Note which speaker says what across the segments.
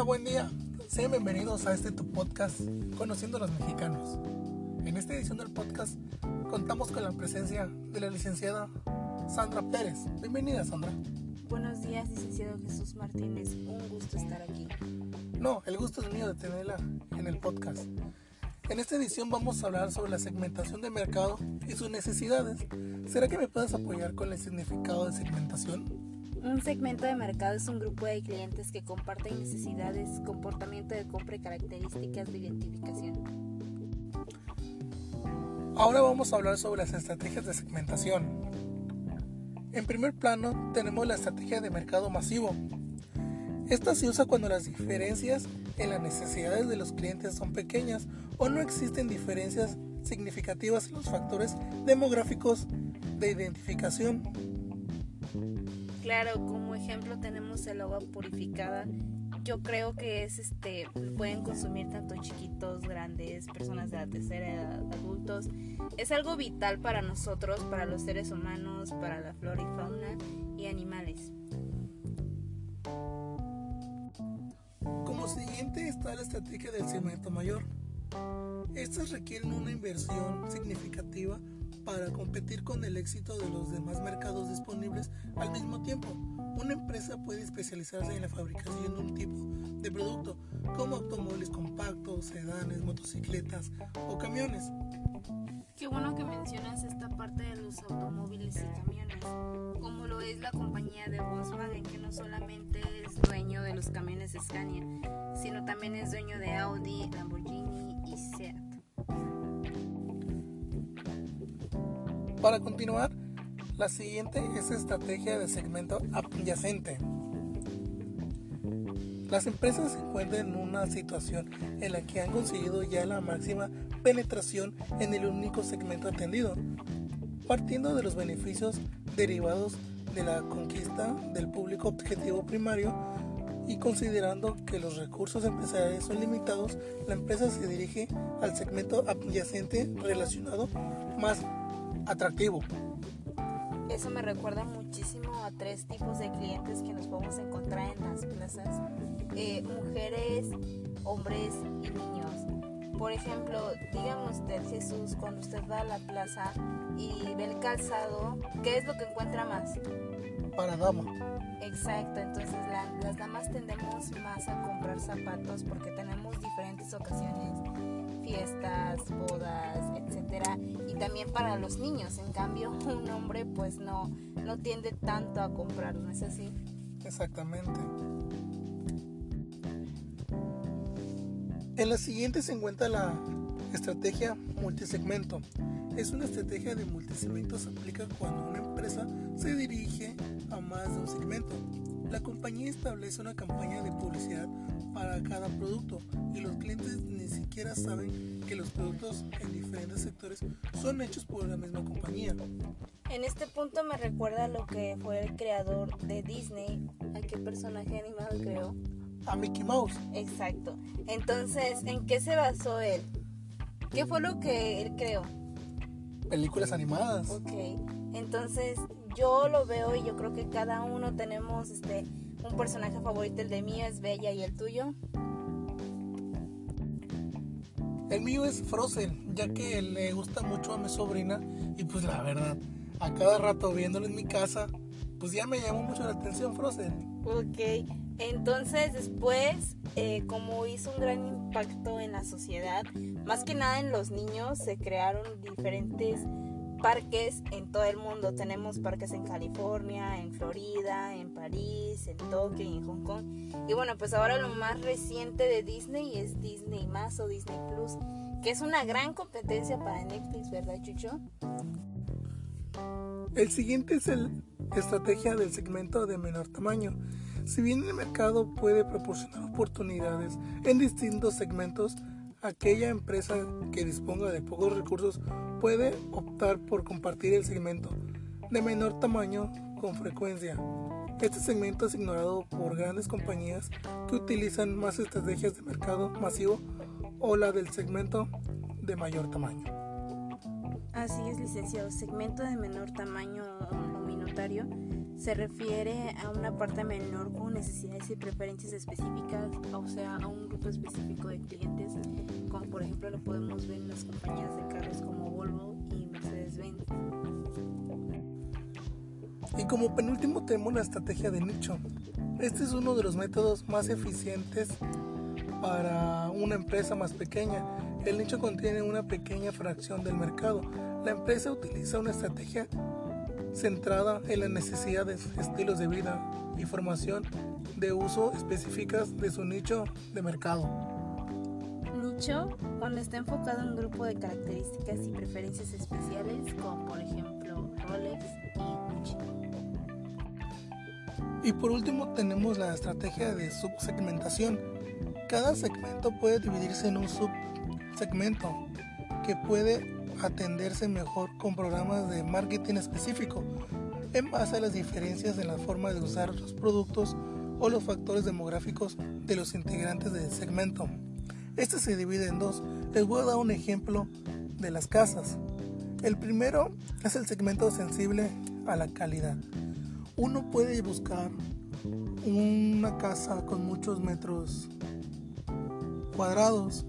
Speaker 1: Hola, buen día. Sean bienvenidos a este tu podcast, Conociendo a los Mexicanos. En esta edición del podcast contamos con la presencia de la licenciada Sandra Pérez. Bienvenida, Sandra.
Speaker 2: Buenos días, licenciado Jesús Martínez. Un gusto estar aquí.
Speaker 1: No, el gusto es mío de tenerla en el podcast. En esta edición vamos a hablar sobre la segmentación de mercado y sus necesidades. ¿Será que me puedes apoyar con el significado de segmentación?
Speaker 2: Un segmento de mercado es un grupo de clientes que comparten necesidades, comportamiento de compra y características de identificación.
Speaker 1: Ahora vamos a hablar sobre las estrategias de segmentación. En primer plano tenemos la estrategia de mercado masivo. Esta se usa cuando las diferencias en las necesidades de los clientes son pequeñas o no existen diferencias significativas en los factores demográficos de identificación.
Speaker 2: Claro, como ejemplo tenemos el agua purificada. Yo creo que es este pueden consumir tanto chiquitos, grandes, personas de la tercera edad, adultos. Es algo vital para nosotros, para los seres humanos, para la flora y fauna y animales.
Speaker 1: Como siguiente está la estrategia del segmento mayor. Estas requieren una inversión significativa para competir con el éxito de los demás mercados disponibles al mismo tiempo. Una empresa puede especializarse en la fabricación de un tipo de producto, como automóviles compactos, sedanes, motocicletas o camiones.
Speaker 2: Qué bueno que mencionas esta parte de los automóviles y camiones, como lo es la compañía de Volkswagen, que no solamente es dueño de los camiones Scania, sino también es dueño de Audi, Lamborghini y Seat.
Speaker 1: Para continuar, la siguiente es estrategia de segmento adyacente. Las empresas se encuentran en una situación en la que han conseguido ya la máxima penetración en el único segmento atendido, partiendo de los beneficios derivados de la conquista del público objetivo primario y considerando que los recursos empresariales son limitados, la empresa se dirige al segmento adyacente relacionado más atractivo.
Speaker 2: Eso me recuerda muchísimo a tres tipos de clientes que nos podemos encontrar en las plazas. Eh, mujeres, hombres y niños. Por ejemplo, dígame usted, Jesús, cuando usted va a la plaza y ve el calzado, ¿qué es lo que encuentra más?
Speaker 1: Para dama.
Speaker 2: Exacto, entonces las damas tendemos más a comprar zapatos porque tenemos diferentes ocasiones, fiestas, bodas, etcétera, y también para los niños. En cambio, un hombre pues no no tiende tanto a comprar, ¿no es así?
Speaker 1: Exactamente. En la siguiente se encuentra la estrategia multisegmento. Es una estrategia de multisegmento se aplica cuando una empresa se dirige a más de un segmento. La compañía establece una campaña de publicidad para cada producto y los clientes ni siquiera saben que los productos en diferentes sectores son hechos por la misma compañía.
Speaker 2: En este punto me recuerda lo que fue el creador de Disney, a qué personaje animado creó.
Speaker 1: A Mickey Mouse.
Speaker 2: Exacto. Entonces, ¿en qué se basó él? ¿Qué fue lo que él creó?
Speaker 1: Películas animadas.
Speaker 2: Ok. Entonces, yo lo veo y yo creo que cada uno tenemos este un personaje favorito. El de mío es Bella y el tuyo.
Speaker 1: El mío es Frozen, ya que le gusta mucho a mi sobrina y pues la verdad, a cada rato viéndolo en mi casa, pues ya me llamó mucho la atención Frozen.
Speaker 2: Ok, entonces después, eh, como hizo un gran impacto en la sociedad, más que nada en los niños, se crearon diferentes parques en todo el mundo. Tenemos parques en California, en Florida, en París, en Tokio y en Hong Kong. Y bueno, pues ahora lo más reciente de Disney es Disney Más o Disney Plus, que es una gran competencia para Netflix, ¿verdad, Chucho?
Speaker 1: El siguiente es la estrategia del segmento de menor tamaño. Si bien el mercado puede proporcionar oportunidades en distintos segmentos, aquella empresa que disponga de pocos recursos puede optar por compartir el segmento de menor tamaño con frecuencia. Este segmento es ignorado por grandes compañías que utilizan más estrategias de mercado masivo o la del segmento de mayor tamaño.
Speaker 2: Así es, licenciado. Segmento de menor tamaño o minutario se refiere a una parte menor con necesidades y preferencias específicas, o sea, a un grupo específico de clientes, como por ejemplo lo podemos ver en las compañías de carros como Volvo y Mercedes-Benz.
Speaker 1: Y como penúltimo tenemos la estrategia de nicho. Este es uno de los métodos más eficientes para una empresa más pequeña. El nicho contiene una pequeña fracción del mercado. La empresa utiliza una estrategia centrada en las necesidades, estilos de vida y formación de uso específicas de su nicho de mercado.
Speaker 2: Nicho cuando está enfocado en un grupo de características y preferencias especiales como por ejemplo Rolex y Gucci.
Speaker 1: Y por último tenemos la estrategia de subsegmentación. Cada segmento puede dividirse en un subsegmento que puede atenderse mejor con programas de marketing específico en base a las diferencias en la forma de usar los productos o los factores demográficos de los integrantes del segmento. Este se divide en dos. Les voy a dar un ejemplo de las casas. El primero es el segmento sensible a la calidad. Uno puede buscar una casa con muchos metros cuadrados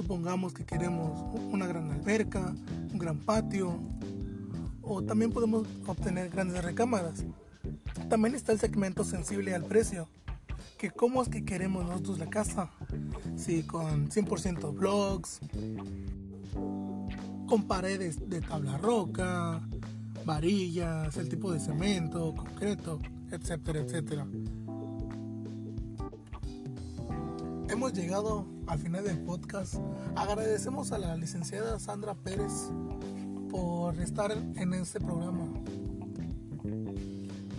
Speaker 1: Supongamos que queremos una gran alberca, un gran patio, o también podemos obtener grandes recámaras. También está el segmento sensible al precio, que cómo es que queremos nosotros la casa, si con 100% blocks, con paredes de tabla roca, varillas, el tipo de cemento, concreto, etcétera, etcétera. Hemos llegado al final del podcast. Agradecemos a la licenciada Sandra Pérez por estar en este programa.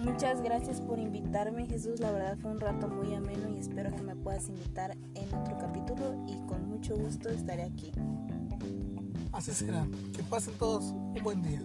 Speaker 2: Muchas gracias por invitarme, Jesús. La verdad fue un rato muy ameno y espero que me puedas invitar en otro capítulo y con mucho gusto estaré aquí.
Speaker 1: Así será. Que pasen todos un buen día.